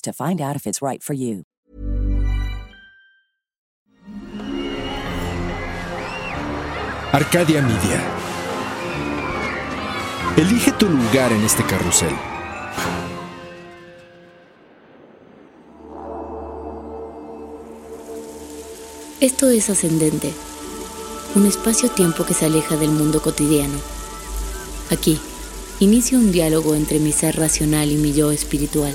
to find out if it's right for you. Arcadia Media. Elige tu lugar en este carrusel. Esto es Ascendente, un espacio-tiempo que se aleja del mundo cotidiano. Aquí, inicio un diálogo entre mi ser racional y mi yo espiritual.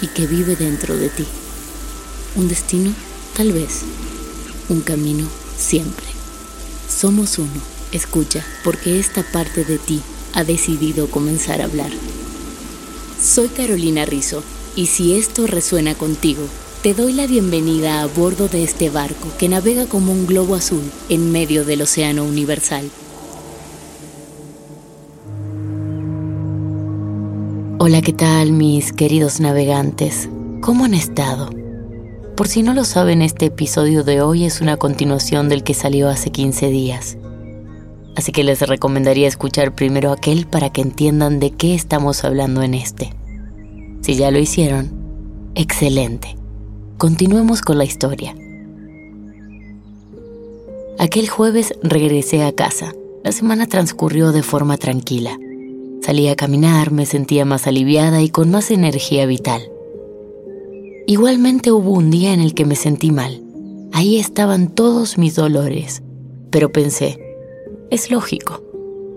y que vive dentro de ti. Un destino, tal vez. Un camino, siempre. Somos uno. Escucha, porque esta parte de ti ha decidido comenzar a hablar. Soy Carolina Rizzo, y si esto resuena contigo, te doy la bienvenida a bordo de este barco que navega como un globo azul en medio del océano universal. Hola, ¿qué tal mis queridos navegantes? ¿Cómo han estado? Por si no lo saben, este episodio de hoy es una continuación del que salió hace 15 días. Así que les recomendaría escuchar primero aquel para que entiendan de qué estamos hablando en este. Si ya lo hicieron, excelente. Continuemos con la historia. Aquel jueves regresé a casa. La semana transcurrió de forma tranquila. Salí a caminar, me sentía más aliviada y con más energía vital. Igualmente hubo un día en el que me sentí mal. Ahí estaban todos mis dolores. Pero pensé, es lógico,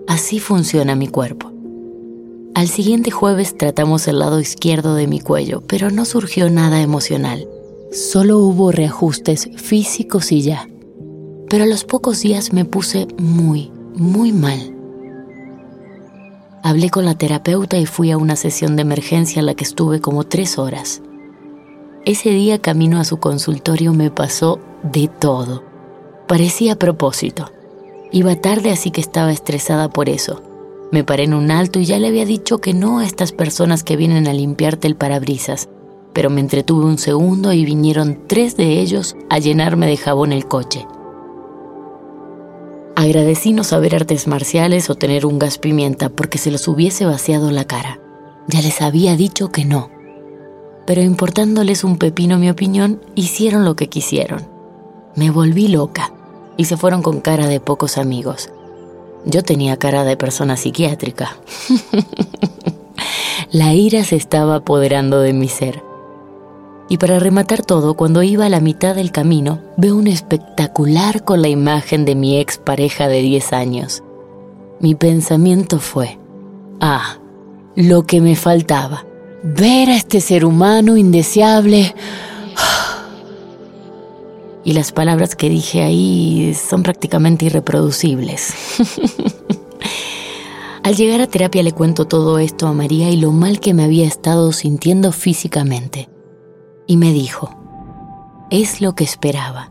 así funciona mi cuerpo. Al siguiente jueves tratamos el lado izquierdo de mi cuello, pero no surgió nada emocional. Solo hubo reajustes físicos y ya. Pero a los pocos días me puse muy, muy mal. Hablé con la terapeuta y fui a una sesión de emergencia en la que estuve como tres horas. Ese día camino a su consultorio me pasó de todo. Parecía a propósito. Iba tarde así que estaba estresada por eso. Me paré en un alto y ya le había dicho que no a estas personas que vienen a limpiarte el parabrisas, pero me entretuve un segundo y vinieron tres de ellos a llenarme de jabón el coche. Agradecí no saber artes marciales o tener un gas pimienta porque se los hubiese vaciado la cara. Ya les había dicho que no. Pero importándoles un pepino mi opinión, hicieron lo que quisieron. Me volví loca y se fueron con cara de pocos amigos. Yo tenía cara de persona psiquiátrica. la ira se estaba apoderando de mi ser. Y para rematar todo, cuando iba a la mitad del camino, veo un espectacular con la imagen de mi ex pareja de 10 años. Mi pensamiento fue, ah, lo que me faltaba, ver a este ser humano indeseable. Y las palabras que dije ahí son prácticamente irreproducibles. Al llegar a terapia le cuento todo esto a María y lo mal que me había estado sintiendo físicamente y me dijo, es lo que esperaba.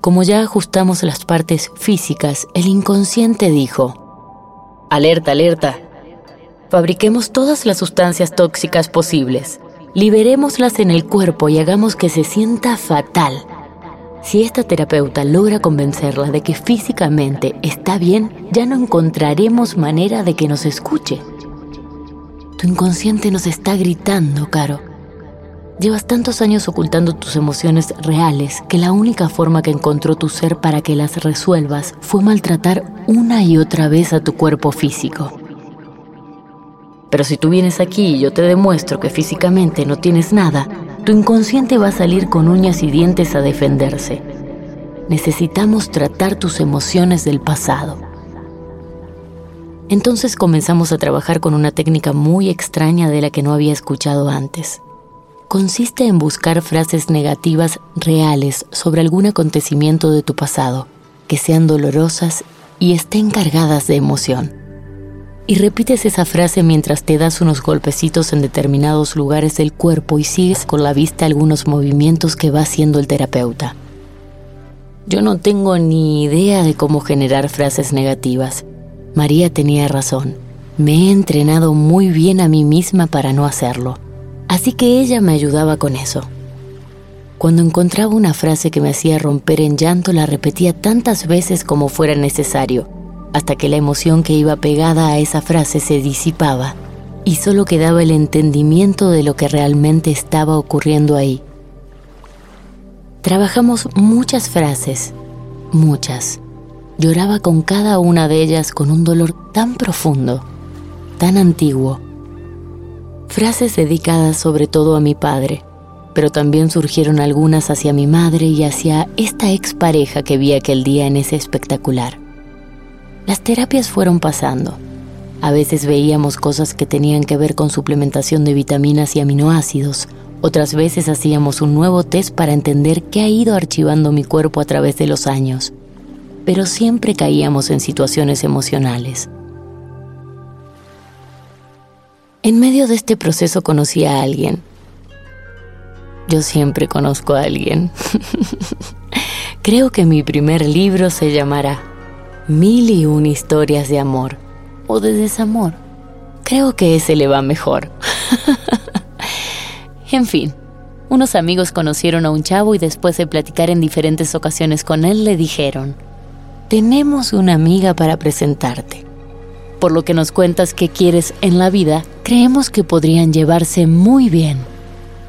Como ya ajustamos las partes físicas, el inconsciente dijo, alerta, alerta, fabriquemos todas las sustancias tóxicas posibles. Liberémoslas en el cuerpo y hagamos que se sienta fatal. Si esta terapeuta logra convencerla de que físicamente está bien, ya no encontraremos manera de que nos escuche. Tu inconsciente nos está gritando, Caro. Llevas tantos años ocultando tus emociones reales que la única forma que encontró tu ser para que las resuelvas fue maltratar una y otra vez a tu cuerpo físico. Pero si tú vienes aquí y yo te demuestro que físicamente no tienes nada, tu inconsciente va a salir con uñas y dientes a defenderse. Necesitamos tratar tus emociones del pasado. Entonces comenzamos a trabajar con una técnica muy extraña de la que no había escuchado antes. Consiste en buscar frases negativas reales sobre algún acontecimiento de tu pasado, que sean dolorosas y estén cargadas de emoción y repites esa frase mientras te das unos golpecitos en determinados lugares del cuerpo y sigues con la vista algunos movimientos que va haciendo el terapeuta. Yo no tengo ni idea de cómo generar frases negativas. María tenía razón. Me he entrenado muy bien a mí misma para no hacerlo. Así que ella me ayudaba con eso. Cuando encontraba una frase que me hacía romper en llanto, la repetía tantas veces como fuera necesario hasta que la emoción que iba pegada a esa frase se disipaba y solo quedaba el entendimiento de lo que realmente estaba ocurriendo ahí. Trabajamos muchas frases, muchas. Lloraba con cada una de ellas con un dolor tan profundo, tan antiguo. Frases dedicadas sobre todo a mi padre, pero también surgieron algunas hacia mi madre y hacia esta expareja que vi aquel día en ese espectacular. Las terapias fueron pasando. A veces veíamos cosas que tenían que ver con suplementación de vitaminas y aminoácidos. Otras veces hacíamos un nuevo test para entender qué ha ido archivando mi cuerpo a través de los años. Pero siempre caíamos en situaciones emocionales. En medio de este proceso conocí a alguien. Yo siempre conozco a alguien. Creo que mi primer libro se llamará mil y un historias de amor o de desamor. Creo que ese le va mejor. en fin, unos amigos conocieron a un chavo y después de platicar en diferentes ocasiones con él le dijeron, tenemos una amiga para presentarte. Por lo que nos cuentas que quieres en la vida, creemos que podrían llevarse muy bien.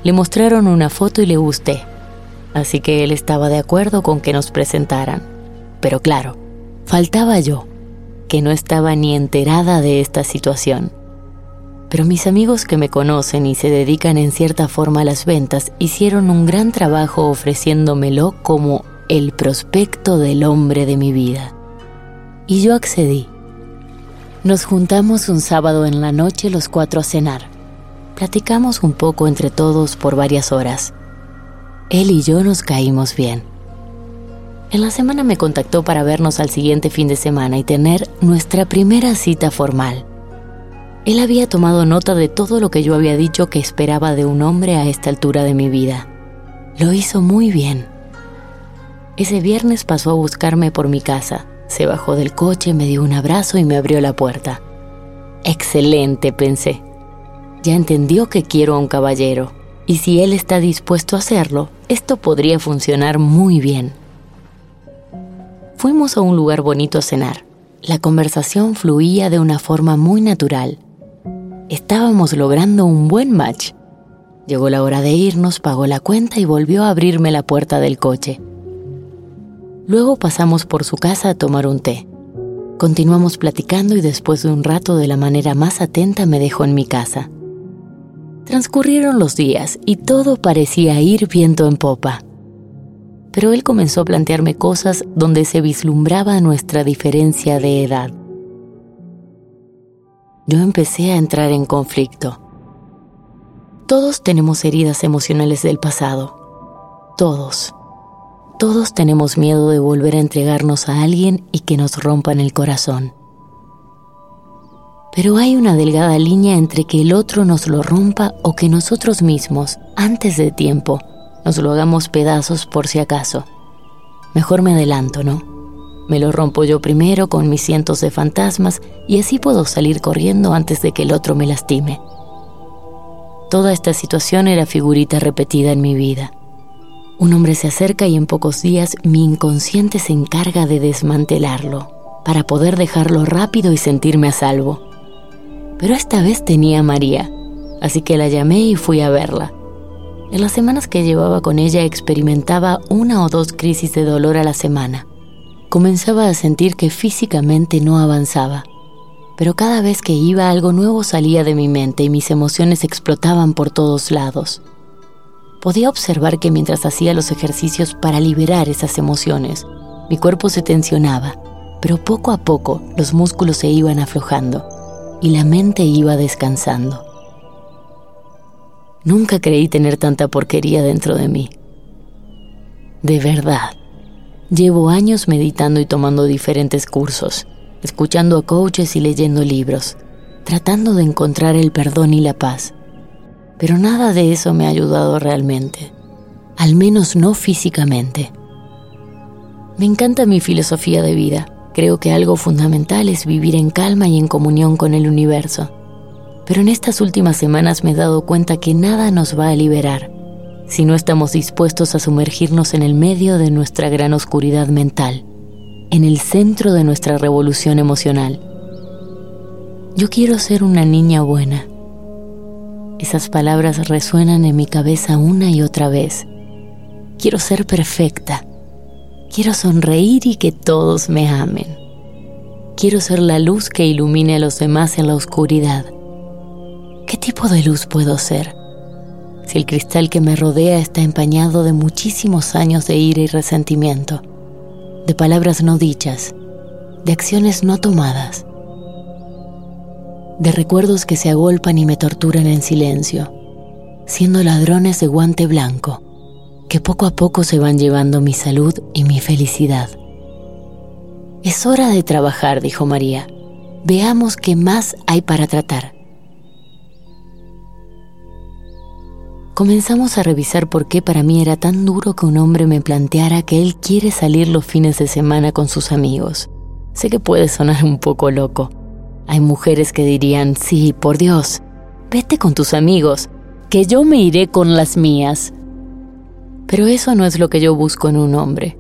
Le mostraron una foto y le gusté, así que él estaba de acuerdo con que nos presentaran. Pero claro, Faltaba yo, que no estaba ni enterada de esta situación. Pero mis amigos que me conocen y se dedican en cierta forma a las ventas hicieron un gran trabajo ofreciéndomelo como el prospecto del hombre de mi vida. Y yo accedí. Nos juntamos un sábado en la noche los cuatro a cenar. Platicamos un poco entre todos por varias horas. Él y yo nos caímos bien. En la semana me contactó para vernos al siguiente fin de semana y tener nuestra primera cita formal. Él había tomado nota de todo lo que yo había dicho que esperaba de un hombre a esta altura de mi vida. Lo hizo muy bien. Ese viernes pasó a buscarme por mi casa. Se bajó del coche, me dio un abrazo y me abrió la puerta. Excelente, pensé. Ya entendió que quiero a un caballero, y si él está dispuesto a hacerlo, esto podría funcionar muy bien. Fuimos a un lugar bonito a cenar. La conversación fluía de una forma muy natural. Estábamos logrando un buen match. Llegó la hora de irnos, pagó la cuenta y volvió a abrirme la puerta del coche. Luego pasamos por su casa a tomar un té. Continuamos platicando y después de un rato de la manera más atenta me dejó en mi casa. Transcurrieron los días y todo parecía ir viento en popa pero él comenzó a plantearme cosas donde se vislumbraba nuestra diferencia de edad. Yo empecé a entrar en conflicto. Todos tenemos heridas emocionales del pasado. Todos. Todos tenemos miedo de volver a entregarnos a alguien y que nos rompan el corazón. Pero hay una delgada línea entre que el otro nos lo rompa o que nosotros mismos, antes de tiempo, nos lo hagamos pedazos por si acaso. Mejor me adelanto, ¿no? Me lo rompo yo primero con mis cientos de fantasmas y así puedo salir corriendo antes de que el otro me lastime. Toda esta situación era figurita repetida en mi vida. Un hombre se acerca y en pocos días mi inconsciente se encarga de desmantelarlo para poder dejarlo rápido y sentirme a salvo. Pero esta vez tenía a María, así que la llamé y fui a verla. En las semanas que llevaba con ella experimentaba una o dos crisis de dolor a la semana. Comenzaba a sentir que físicamente no avanzaba, pero cada vez que iba algo nuevo salía de mi mente y mis emociones explotaban por todos lados. Podía observar que mientras hacía los ejercicios para liberar esas emociones, mi cuerpo se tensionaba, pero poco a poco los músculos se iban aflojando y la mente iba descansando. Nunca creí tener tanta porquería dentro de mí. De verdad, llevo años meditando y tomando diferentes cursos, escuchando a coaches y leyendo libros, tratando de encontrar el perdón y la paz pero nada de eso me ha ayudado realmente, al menos no físicamente. Me encanta mi filosofía de vida. Creo que algo fundamental es vivir en calma y en comunión con el universo. Pero en estas últimas semanas me he dado cuenta que nada nos va a liberar si no estamos dispuestos a sumergirnos en el medio de nuestra gran oscuridad mental, en el centro de nuestra revolución emocional. Yo quiero ser una niña buena esas palabras resuenan en mi cabeza una y otra vez. Quiero ser perfecta. Quiero sonreír y que todos me amen. Quiero ser la luz que ilumine a los demás en la oscuridad. ¿Qué tipo de luz puedo ser? Si el cristal que me rodea está empañado de muchísimos años de ira y resentimiento, de palabras no dichas, de acciones no tomadas, de recuerdos que se agolpan y me torturan en silencio, siendo ladrones de guante blanco, que poco a poco se van llevando mi salud y mi felicidad. Es hora de trabajar, dijo María. Veamos qué más hay para tratar. Comenzamos a revisar por qué para mí era tan duro que un hombre me planteara que él quiere salir los fines de semana con sus amigos. Sé que puede sonar un poco loco, hay mujeres que dirían, sí, por Dios, vete con tus amigos, que yo me iré con las mías. Pero eso no es lo que yo busco en un hombre.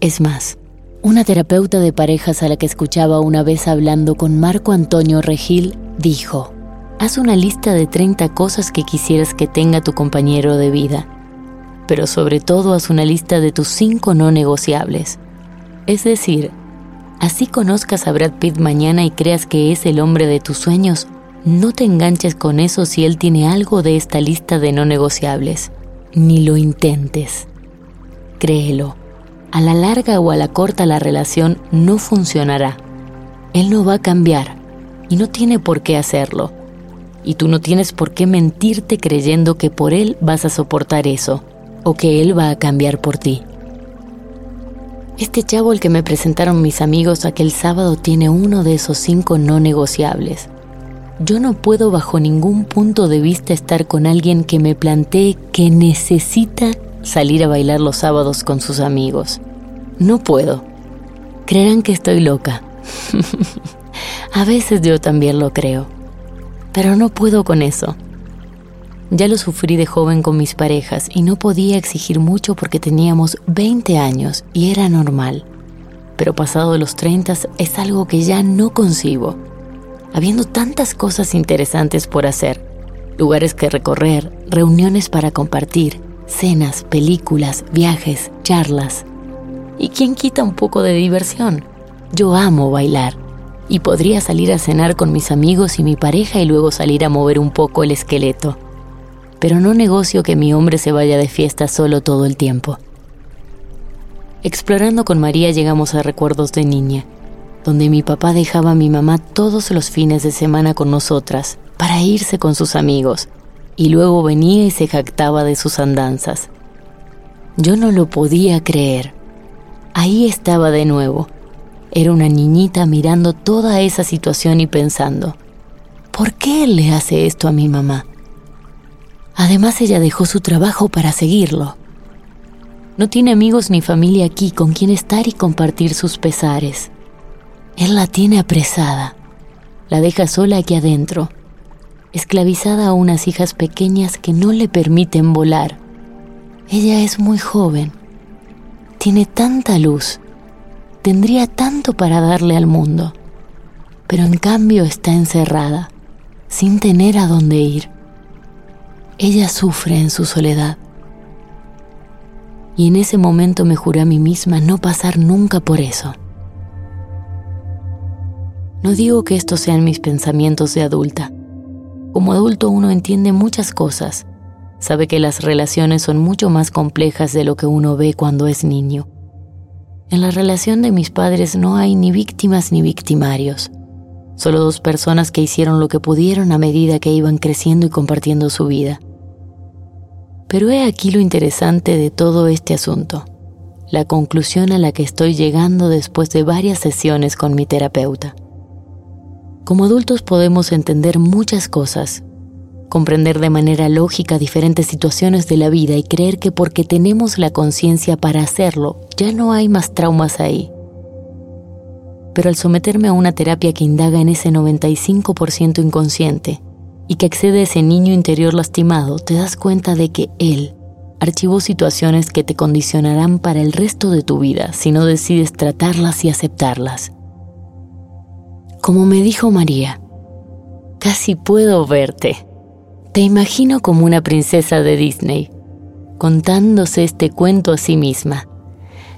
Es más, una terapeuta de parejas a la que escuchaba una vez hablando con Marco Antonio Regil dijo, haz una lista de 30 cosas que quisieras que tenga tu compañero de vida, pero sobre todo haz una lista de tus 5 no negociables. Es decir, Así conozcas a Brad Pitt mañana y creas que es el hombre de tus sueños, no te enganches con eso si él tiene algo de esta lista de no negociables. Ni lo intentes. Créelo. A la larga o a la corta la relación no funcionará. Él no va a cambiar y no tiene por qué hacerlo. Y tú no tienes por qué mentirte creyendo que por él vas a soportar eso o que él va a cambiar por ti. Este chavo el que me presentaron mis amigos aquel sábado tiene uno de esos cinco no negociables. Yo no puedo bajo ningún punto de vista estar con alguien que me plantee que necesita salir a bailar los sábados con sus amigos. No puedo. Creerán que estoy loca. a veces yo también lo creo. Pero no puedo con eso. Ya lo sufrí de joven con mis parejas y no podía exigir mucho porque teníamos 20 años y era normal. Pero pasado los 30 es algo que ya no concibo. Habiendo tantas cosas interesantes por hacer, lugares que recorrer, reuniones para compartir, cenas, películas, viajes, charlas. ¿Y quién quita un poco de diversión? Yo amo bailar y podría salir a cenar con mis amigos y mi pareja y luego salir a mover un poco el esqueleto pero no negocio que mi hombre se vaya de fiesta solo todo el tiempo. Explorando con María llegamos a recuerdos de niña, donde mi papá dejaba a mi mamá todos los fines de semana con nosotras para irse con sus amigos, y luego venía y se jactaba de sus andanzas. Yo no lo podía creer. Ahí estaba de nuevo. Era una niñita mirando toda esa situación y pensando, ¿por qué él le hace esto a mi mamá? Además, ella dejó su trabajo para seguirlo. No tiene amigos ni familia aquí con quien estar y compartir sus pesares. Él la tiene apresada. La deja sola aquí adentro. esclavizada a unas hijas pequeñas que no le permiten volar. Ella es muy joven, tiene tanta luz, tendría tanto para darle al mundo, pero en cambio está encerrada, sin tener a dónde ir. Ella sufre en su soledad. Y en ese momento me juré a mí misma no pasar nunca por eso. No digo que estos sean mis pensamientos de adulta. Como adulto uno entiende muchas cosas. Sabe que las relaciones son mucho más complejas de lo que uno ve cuando es niño. En la relación de mis padres no hay ni víctimas ni victimarios. Solo dos personas que hicieron lo que pudieron a medida que iban creciendo y compartiendo su vida. Pero he aquí lo interesante de todo este asunto, la conclusión a la que estoy llegando después de varias sesiones con mi terapeuta. Como adultos podemos entender muchas cosas, comprender de manera lógica diferentes situaciones de la vida y creer que porque tenemos la conciencia para hacerlo, ya no hay más traumas ahí. Pero al someterme a una terapia que indaga en ese 95% inconsciente y que excede a ese niño interior lastimado, te das cuenta de que él archivó situaciones que te condicionarán para el resto de tu vida si no decides tratarlas y aceptarlas. Como me dijo María, casi puedo verte. Te imagino como una princesa de Disney, contándose este cuento a sí misma.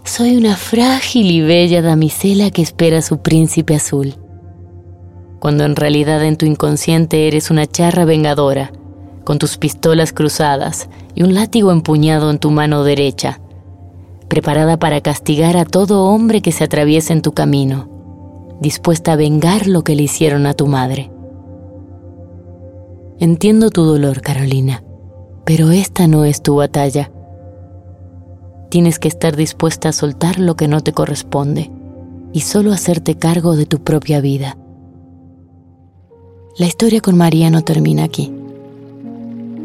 Soy una frágil y bella damisela que espera a su príncipe azul. Cuando en realidad en tu inconsciente eres una charra vengadora, con tus pistolas cruzadas y un látigo empuñado en tu mano derecha, preparada para castigar a todo hombre que se atraviese en tu camino dispuesta a vengar lo que le hicieron a tu madre. Entiendo tu dolor, Carolina, pero esta no es tu batalla. Tienes que estar dispuesta a soltar lo que no te corresponde y solo hacerte cargo de tu propia vida. La historia con María no termina aquí.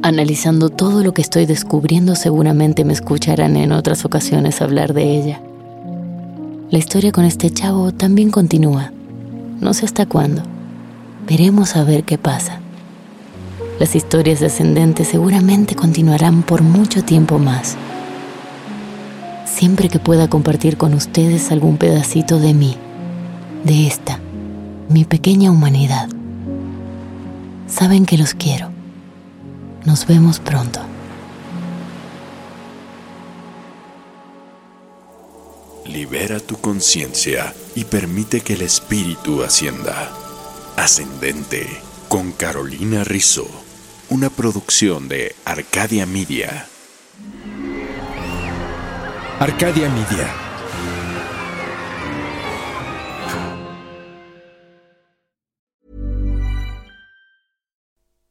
Analizando todo lo que estoy descubriendo, seguramente me escucharán en otras ocasiones hablar de ella. La historia con este chavo también continúa. No sé hasta cuándo. Veremos a ver qué pasa. Las historias descendentes seguramente continuarán por mucho tiempo más. Siempre que pueda compartir con ustedes algún pedacito de mí, de esta, mi pequeña humanidad. Saben que los quiero. Nos vemos pronto. Libera tu conciencia y permite que el espíritu ascienda. Ascendente con Carolina Rizzo, una producción de Arcadia Media. Arcadia Media.